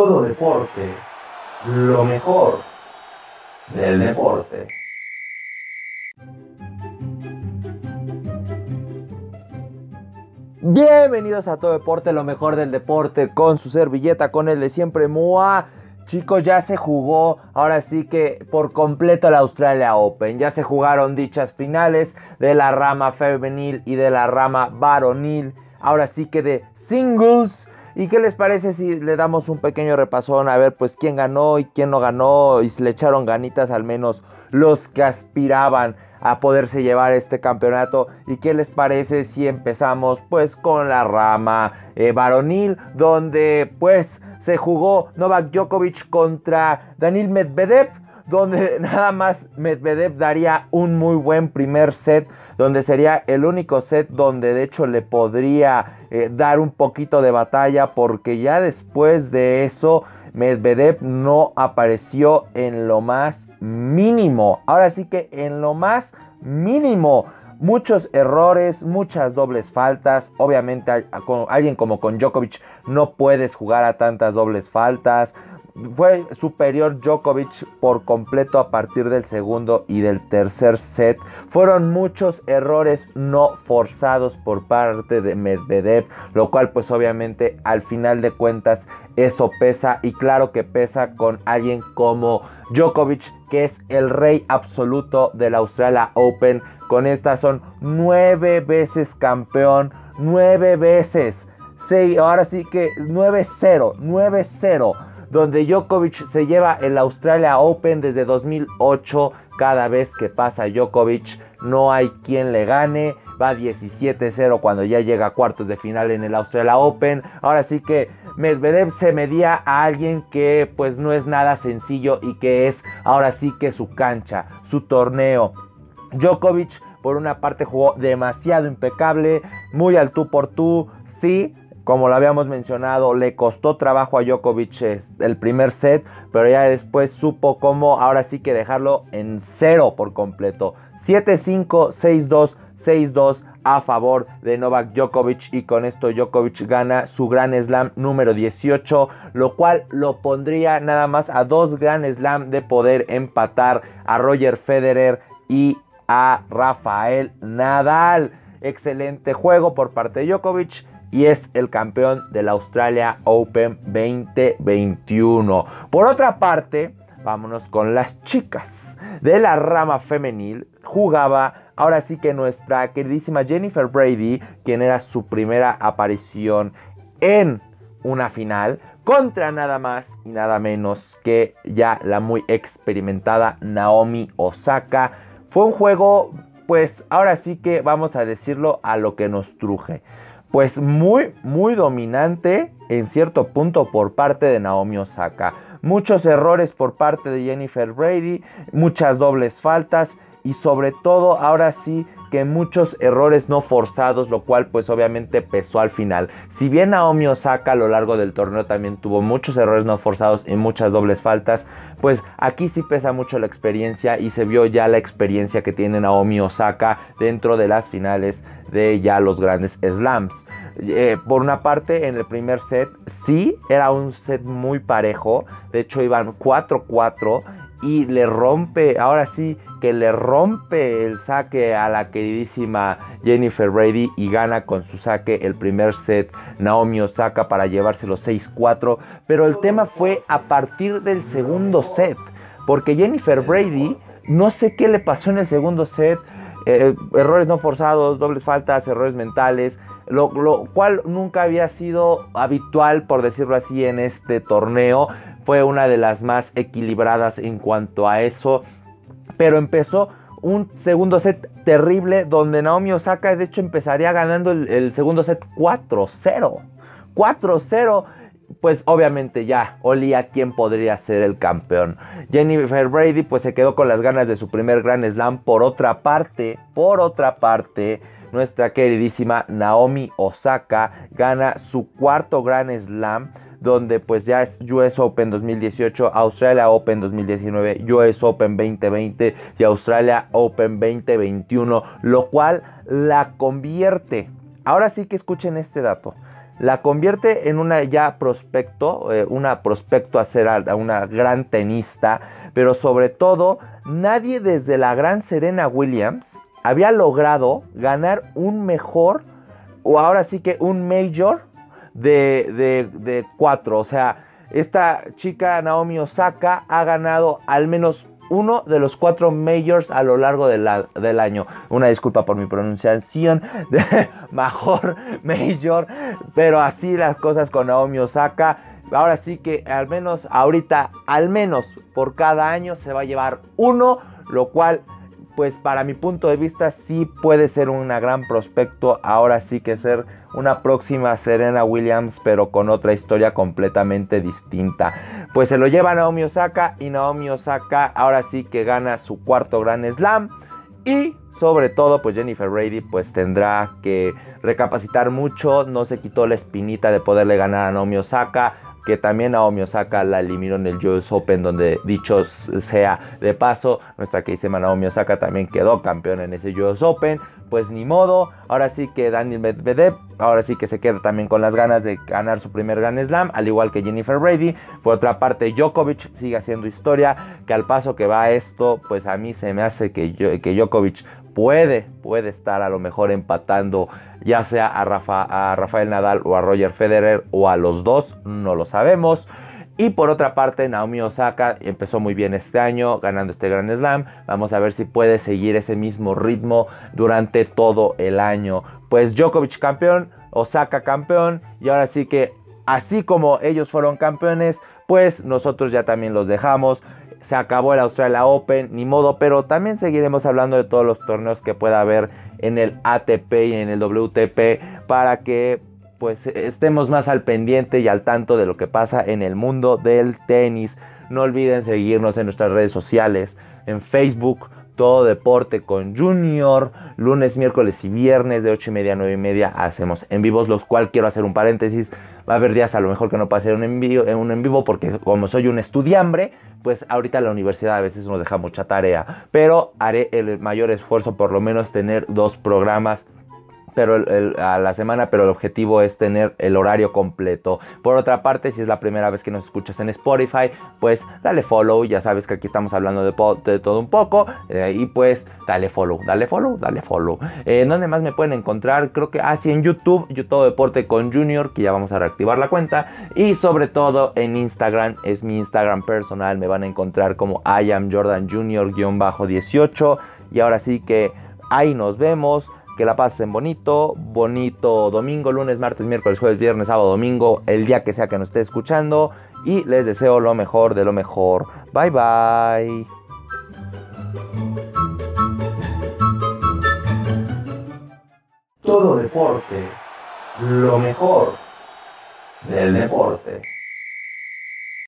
todo deporte, lo mejor del deporte. Bienvenidos a Todo Deporte, lo mejor del deporte, con su servilleta, con el de siempre, Mua. Chicos, ya se jugó, ahora sí que por completo la Australia Open. Ya se jugaron dichas finales de la rama femenil y de la rama varonil. Ahora sí que de singles. ¿Y qué les parece si le damos un pequeño repasón a ver pues quién ganó y quién no ganó y si le echaron ganitas al menos los que aspiraban a poderse llevar este campeonato. ¿Y qué les parece si empezamos pues con la rama eh, varonil donde pues se jugó Novak Djokovic contra Daniil Medvedev? Donde nada más Medvedev daría un muy buen primer set, donde sería el único set donde de hecho le podría eh, dar un poquito de batalla, porque ya después de eso Medvedev no apareció en lo más mínimo. Ahora sí que en lo más mínimo. Muchos errores, muchas dobles faltas. Obviamente, con alguien como con Djokovic no puedes jugar a tantas dobles faltas. Fue superior Djokovic por completo a partir del segundo y del tercer set. Fueron muchos errores no forzados por parte de Medvedev, lo cual pues obviamente al final de cuentas eso pesa y claro que pesa con alguien como Djokovic que es el rey absoluto del Australia Open. Con estas son nueve veces campeón, nueve veces. Sí, ahora sí que 9-0, 9-0 donde Djokovic se lleva el Australia Open desde 2008. Cada vez que pasa Djokovic no hay quien le gane. Va 17-0 cuando ya llega a cuartos de final en el Australia Open. Ahora sí que Medvedev se medía a alguien que pues no es nada sencillo y que es ahora sí que su cancha, su torneo. Djokovic por una parte jugó demasiado impecable, muy al tú por tú, sí, como lo habíamos mencionado, le costó trabajo a Djokovic el primer set, pero ya después supo cómo ahora sí que dejarlo en cero por completo. 7-5, 6-2, 6-2 a favor de Novak Djokovic y con esto Djokovic gana su Gran Slam número 18, lo cual lo pondría nada más a dos Gran Slam de poder empatar a Roger Federer y a Rafael Nadal. Excelente juego por parte de Djokovic y es el campeón del Australia Open 2021. Por otra parte, vámonos con las chicas de la rama femenil. Jugaba ahora sí que nuestra queridísima Jennifer Brady, quien era su primera aparición en una final contra nada más y nada menos que ya la muy experimentada Naomi Osaka. Fue un juego, pues ahora sí que vamos a decirlo a lo que nos truje pues muy, muy dominante en cierto punto por parte de Naomi Osaka. Muchos errores por parte de Jennifer Brady, muchas dobles faltas y sobre todo ahora sí que muchos errores no forzados, lo cual pues obviamente pesó al final. Si bien Naomi Osaka a lo largo del torneo también tuvo muchos errores no forzados y muchas dobles faltas, pues aquí sí pesa mucho la experiencia y se vio ya la experiencia que tiene Naomi Osaka dentro de las finales de ya los grandes slams. Eh, por una parte, en el primer set sí era un set muy parejo, de hecho iban 4-4 y le rompe, ahora sí que le rompe el saque a la queridísima Jennifer Brady y gana con su saque el primer set Naomi Osaka para llevarse los 6-4. Pero el tema fue a partir del segundo set, porque Jennifer Brady, no sé qué le pasó en el segundo set, eh, errores no forzados, dobles faltas, errores mentales. Lo, lo, cual nunca había sido habitual, por decirlo así, en este torneo fue una de las más equilibradas en cuanto a eso. Pero empezó un segundo set terrible donde Naomi Osaka de hecho empezaría ganando el, segundo set 4-0. 4-0 pues obviamente ya olía quién podría ser el campeón. Jennifer Brady pues se quedó con las ganas de su primer Grand Slam. Por otra parte, por otra parte, nuestra queridísima Naomi Osaka gana su cuarto Grand Slam donde pues ya es US Open 2018, Australia Open 2019, US Open 2020 y Australia Open 2021, lo cual la convierte. Ahora sí que escuchen este dato. la convierte en una ya prospecto, eh, una prospecto a ser una gran tenista, pero sobre todo nadie desde la gran Serena Williams había logrado ganar un mejor, o ahora sí que un major de, de, cuatro. O sea, esta chica Naomi Osaka ha ganado al menos uno de los cuatro majors a lo largo del año. Una disculpa por mi pronunciación de mejor major, pero así las cosas con Naomi Osaka. Ahora sí que al menos ahorita, al menos por cada año se va a llevar uno, lo cual pues para mi punto de vista sí puede ser una gran prospecto. Ahora sí que ser una próxima Serena Williams, pero con otra historia completamente distinta. Pues se lo lleva Naomi Osaka y Naomi Osaka ahora sí que gana su cuarto Grand Slam. Y sobre todo, pues Jennifer Brady pues tendrá que recapacitar mucho. No se quitó la espinita de poderle ganar a Naomi Osaka que también Naomi Osaka la eliminó en el US Open, donde dicho sea de paso, nuestra que dice Naomi Osaka también quedó campeón en ese US Open. Pues ni modo, ahora sí que Daniel Medvedev, ahora sí que se queda también con las ganas de ganar su primer Grand Slam, al igual que Jennifer Brady. Por otra parte, Djokovic sigue haciendo historia, que al paso que va esto, pues a mí se me hace que, que Djokovic puede, puede estar a lo mejor empatando ya sea a, Rafa, a Rafael Nadal o a Roger Federer o a los dos, no lo sabemos. Y por otra parte, Naomi Osaka empezó muy bien este año, ganando este Grand Slam. Vamos a ver si puede seguir ese mismo ritmo durante todo el año. Pues Djokovic campeón, Osaka campeón. Y ahora sí que, así como ellos fueron campeones, pues nosotros ya también los dejamos se acabó el Australia Open, ni modo, pero también seguiremos hablando de todos los torneos que pueda haber en el ATP y en el WTP para que pues estemos más al pendiente y al tanto de lo que pasa en el mundo del tenis. No olviden seguirnos en nuestras redes sociales, en Facebook, todo deporte con Junior. Lunes, miércoles y viernes de 8 y media a 9 y media hacemos en vivos, los cual quiero hacer un paréntesis. Va a haber días a lo mejor que no pase un en vivo, un en vivo porque como soy un estudiambre, pues ahorita la universidad a veces nos deja mucha tarea. Pero haré el mayor esfuerzo por lo menos tener dos programas pero a la semana, pero el objetivo es tener el horario completo. Por otra parte, si es la primera vez que nos escuchas en Spotify, pues dale follow, ya sabes que aquí estamos hablando de, todo un poco, eh, y pues dale follow, dale follow, dale follow. Eh, ¿Dónde más me pueden encontrar? Creo que, ah, en YouTube, YouTube Deporte con Junior, que ya vamos a reactivar la cuenta, y sobre todo en Instagram, es mi Instagram personal, me van a encontrar como I am Jordan Junior-18, y ahora sí que ahí nos vemos que la pasen bonito, bonito domingo, lunes, martes, miércoles, jueves, viernes, sábado, domingo, el día que sea que nos esté escuchando. Y les deseo lo mejor de lo mejor. Bye bye. Todo deporte, lo mejor del deporte.